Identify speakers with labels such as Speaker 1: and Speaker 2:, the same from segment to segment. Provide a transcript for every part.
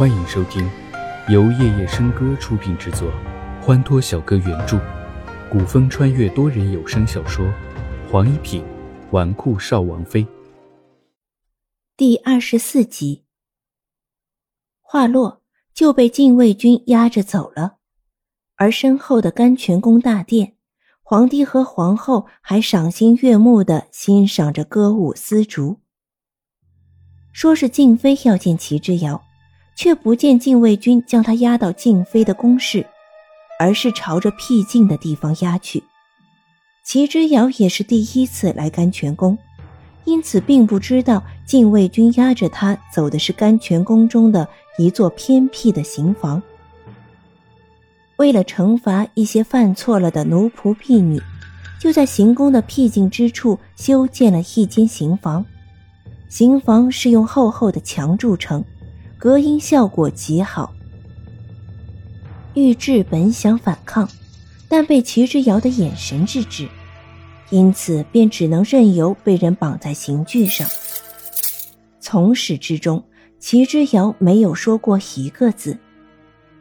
Speaker 1: 欢迎收听由夜夜笙歌出品制作，欢脱小哥原著，古风穿越多人有声小说《黄一品纨绔少王妃》
Speaker 2: 第二十四集。话落，就被禁卫军押着走了，而身后的甘泉宫大殿，皇帝和皇后还赏心悦目的欣赏着歌舞丝竹。说是静妃要见齐之遥，却不见禁卫军将他押到静妃的宫室，而是朝着僻静的地方押去。齐之遥也是第一次来甘泉宫，因此并不知道禁卫军押着他走的是甘泉宫中的一座偏僻的刑房。为了惩罚一些犯错了的奴仆婢女，就在行宫的僻静之处修建了一间刑房。刑房是用厚厚的墙筑成，隔音效果极好。玉质本想反抗，但被齐之遥的眼神制止，因此便只能任由被人绑在刑具上。从始至终，齐之遥没有说过一个字，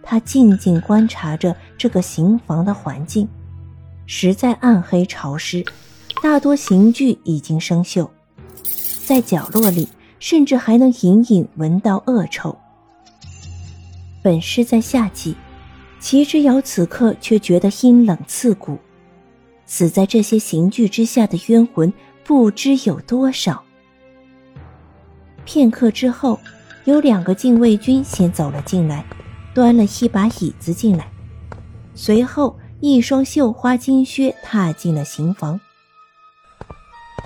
Speaker 2: 他静静观察着这个刑房的环境，实在暗黑潮湿，大多刑具已经生锈。在角落里，甚至还能隐隐闻到恶臭。本是在夏季，齐之遥此刻却觉得阴冷刺骨。死在这些刑具之下的冤魂不知有多少。片刻之后，有两个禁卫军先走了进来，端了一把椅子进来，随后一双绣花金靴踏进了刑房。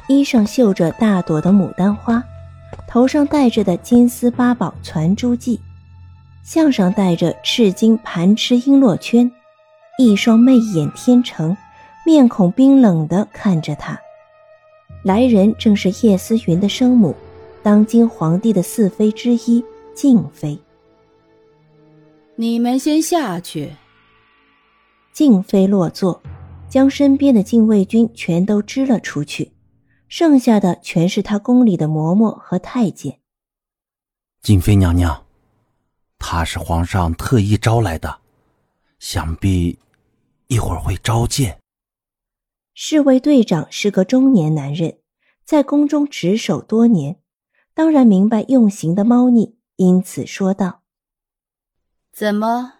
Speaker 2: 衣上绣着大朵的牡丹花，头上戴着的金丝八宝攒珠髻，项上戴着赤金盘螭璎珞圈，一双媚眼天成，面孔冰冷的看着他。来人正是叶思云的生母，当今皇帝的四妃之一静妃。
Speaker 3: 你们先下去。
Speaker 2: 静妃落座，将身边的禁卫军全都支了出去。剩下的全是他宫里的嬷嬷和太监。
Speaker 4: 静妃娘娘，他是皇上特意招来的，想必一会儿会召见。
Speaker 2: 侍卫队长是个中年男人，在宫中值守多年，当然明白用刑的猫腻，因此说道：“
Speaker 3: 怎么，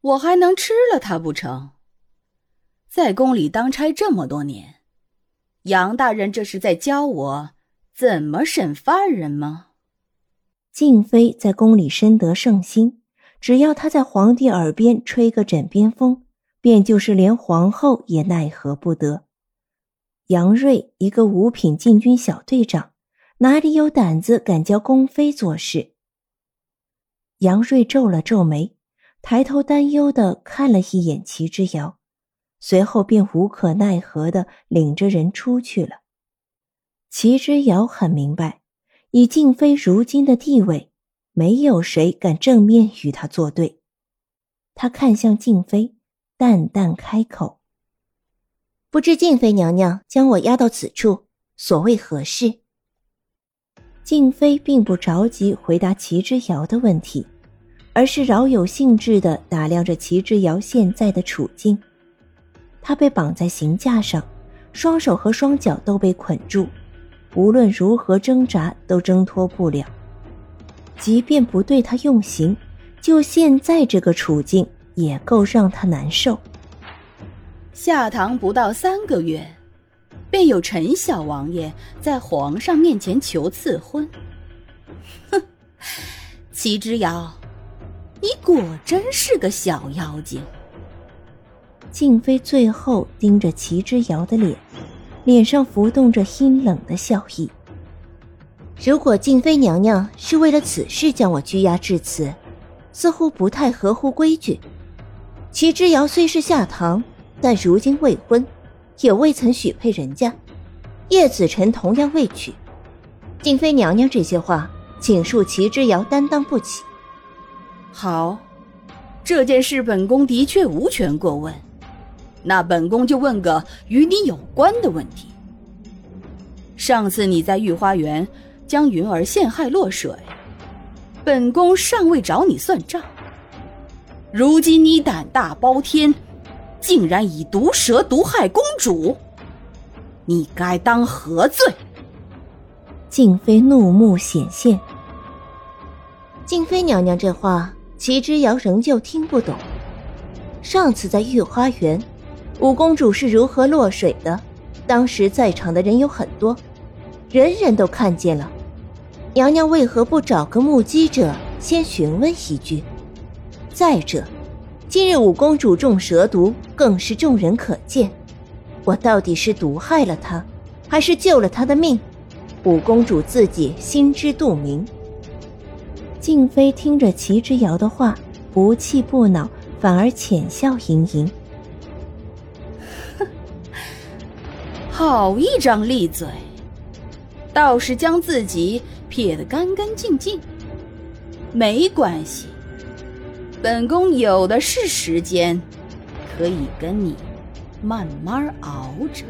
Speaker 3: 我还能吃了他不成？在宫里当差这么多年。”杨大人这是在教我怎么审犯人吗？
Speaker 2: 静妃在宫里深得圣心，只要她在皇帝耳边吹个枕边风，便就是连皇后也奈何不得。杨瑞一个五品禁军小队长，哪里有胆子敢教宫妃做事？杨瑞皱了皱眉，抬头担忧的看了一眼齐之遥。随后便无可奈何的领着人出去了。齐之遥很明白，以静妃如今的地位，没有谁敢正面与他作对。他看向静妃，淡淡开口：“
Speaker 5: 不知静妃娘娘将我押到此处，所谓何事？”
Speaker 2: 静妃并不着急回答齐之遥的问题，而是饶有兴致的打量着齐之遥现在的处境。他被绑在刑架上，双手和双脚都被捆住，无论如何挣扎都挣脱不了。即便不对他用刑，就现在这个处境也够让他难受。
Speaker 3: 下堂不到三个月，便有陈小王爷在皇上面前求赐婚。哼，齐之遥，你果真是个小妖精。
Speaker 2: 静妃最后盯着齐之遥的脸，脸上浮动着阴冷的笑意。
Speaker 5: 如果静妃娘娘是为了此事将我拘押至此，似乎不太合乎规矩。齐之遥虽是下堂，但如今未婚，也未曾许配人家，叶子辰同样未娶。静妃娘娘这些话，请恕齐之遥担当不起。
Speaker 3: 好，这件事本宫的确无权过问。那本宫就问个与你有关的问题。上次你在御花园将云儿陷害落水，本宫尚未找你算账。如今你胆大包天，竟然以毒蛇毒害公主，你该当何罪？
Speaker 2: 静妃怒目显现。
Speaker 5: 静妃娘娘这话，齐之遥仍旧听不懂。上次在御花园，五公主是如何落水的？当时在场的人有很多，人人都看见了。娘娘为何不找个目击者先询问一句？再者，今日五公主中蛇毒，更是众人可见。我到底是毒害了她，还是救了她的命？五公主自己心知肚明。
Speaker 2: 静妃听着齐之遥的话，不气不恼，反而浅笑盈盈。
Speaker 3: 好一张利嘴，倒是将自己撇得干干净净。没关系，本宫有的是时间，可以跟你慢慢熬着。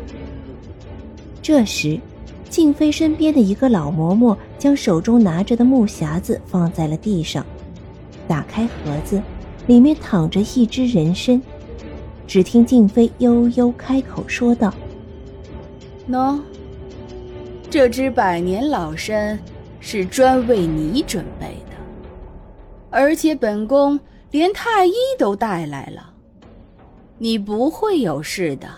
Speaker 2: 这时。静妃身边的一个老嬷嬷将手中拿着的木匣子放在了地上，打开盒子，里面躺着一只人参。只听静妃悠悠开口说道：“
Speaker 3: 喏，这只百年老参是专为你准备的，而且本宫连太医都带来了，你不会有事的。”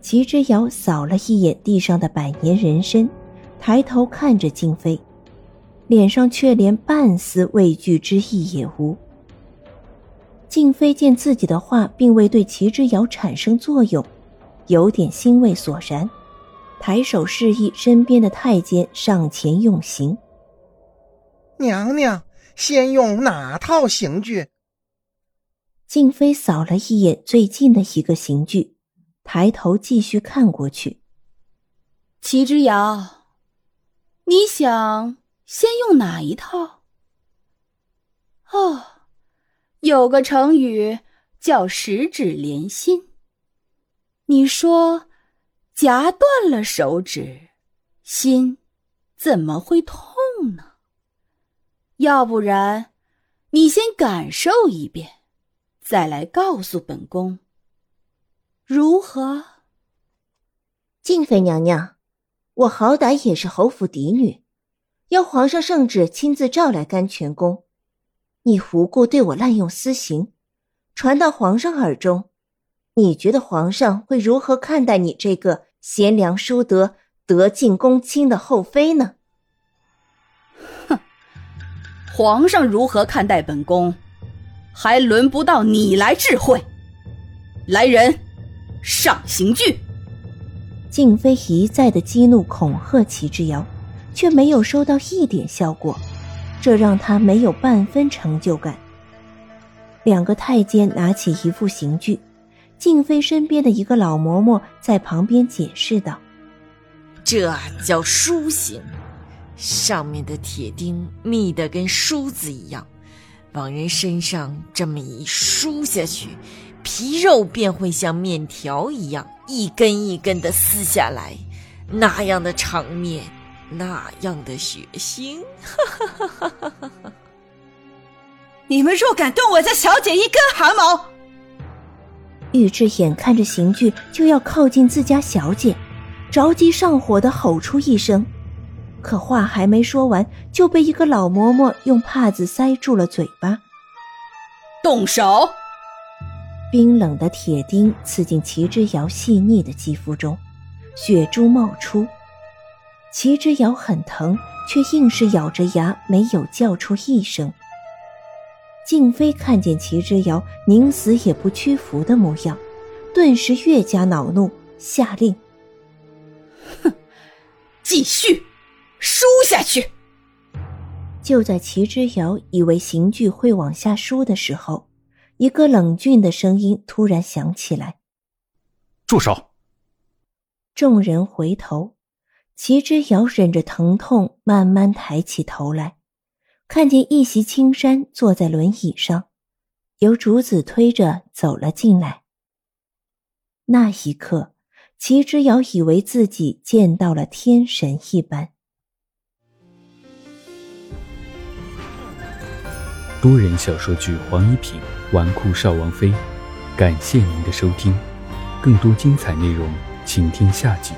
Speaker 2: 齐之遥扫了一眼地上的百年人参，抬头看着静妃，脸上却连半丝畏惧之意也无。静妃见自己的话并未对齐之遥产生作用，有点欣慰索然，抬手示意身边的太监上前用刑。
Speaker 6: 娘娘，先用哪套刑具？
Speaker 2: 静妃扫了一眼最近的一个刑具。抬头继续看过去，
Speaker 3: 齐之遥，你想先用哪一套？哦，有个成语叫十指连心。你说夹断了手指，心怎么会痛呢？要不然，你先感受一遍，再来告诉本宫。如何？
Speaker 5: 静妃娘娘，我好歹也是侯府嫡女，要皇上圣旨亲自召来甘泉宫，你无故对我滥用私刑，传到皇上耳中，你觉得皇上会如何看待你这个贤良淑德、德尽公卿的后妃呢？
Speaker 3: 哼，皇上如何看待本宫，还轮不到你来智慧。来人！上刑具！
Speaker 2: 静妃一再的激怒恐吓齐之遥，却没有收到一点效果，这让他没有半分成就感。两个太监拿起一副刑具，静妃身边的一个老嬷嬷在旁边解释道：“
Speaker 7: 这叫书刑，上面的铁钉密得跟梳子一样，往人身上这么一梳下去。”皮肉便会像面条一样一根一根的撕下来，那样的场面，那样的血腥。
Speaker 8: 你们若敢动我家小姐一根汗毛！
Speaker 2: 玉志眼看着刑具就要靠近自家小姐，着急上火的吼出一声，可话还没说完，就被一个老嬷嬷用帕子塞住了嘴巴。
Speaker 3: 动手！
Speaker 2: 冰冷的铁钉刺进齐之遥细腻的肌肤中，血珠冒出。齐之遥很疼，却硬是咬着牙，没有叫出一声。静妃看见齐之遥宁死也不屈服的模样，顿时越加恼怒，下令：“
Speaker 3: 哼，继续，输下去！”
Speaker 2: 就在齐之遥以为刑具会往下输的时候。一个冷峻的声音突然响起来：“
Speaker 1: 住手！”
Speaker 2: 众人回头，齐之遥忍着疼痛，慢慢抬起头来，看见一袭青衫坐在轮椅上，由竹子推着走了进来。那一刻，齐之遥以为自己见到了天神一般。
Speaker 1: 多人小说剧《黄一品纨绔少王妃》，感谢您的收听，更多精彩内容，请听下集。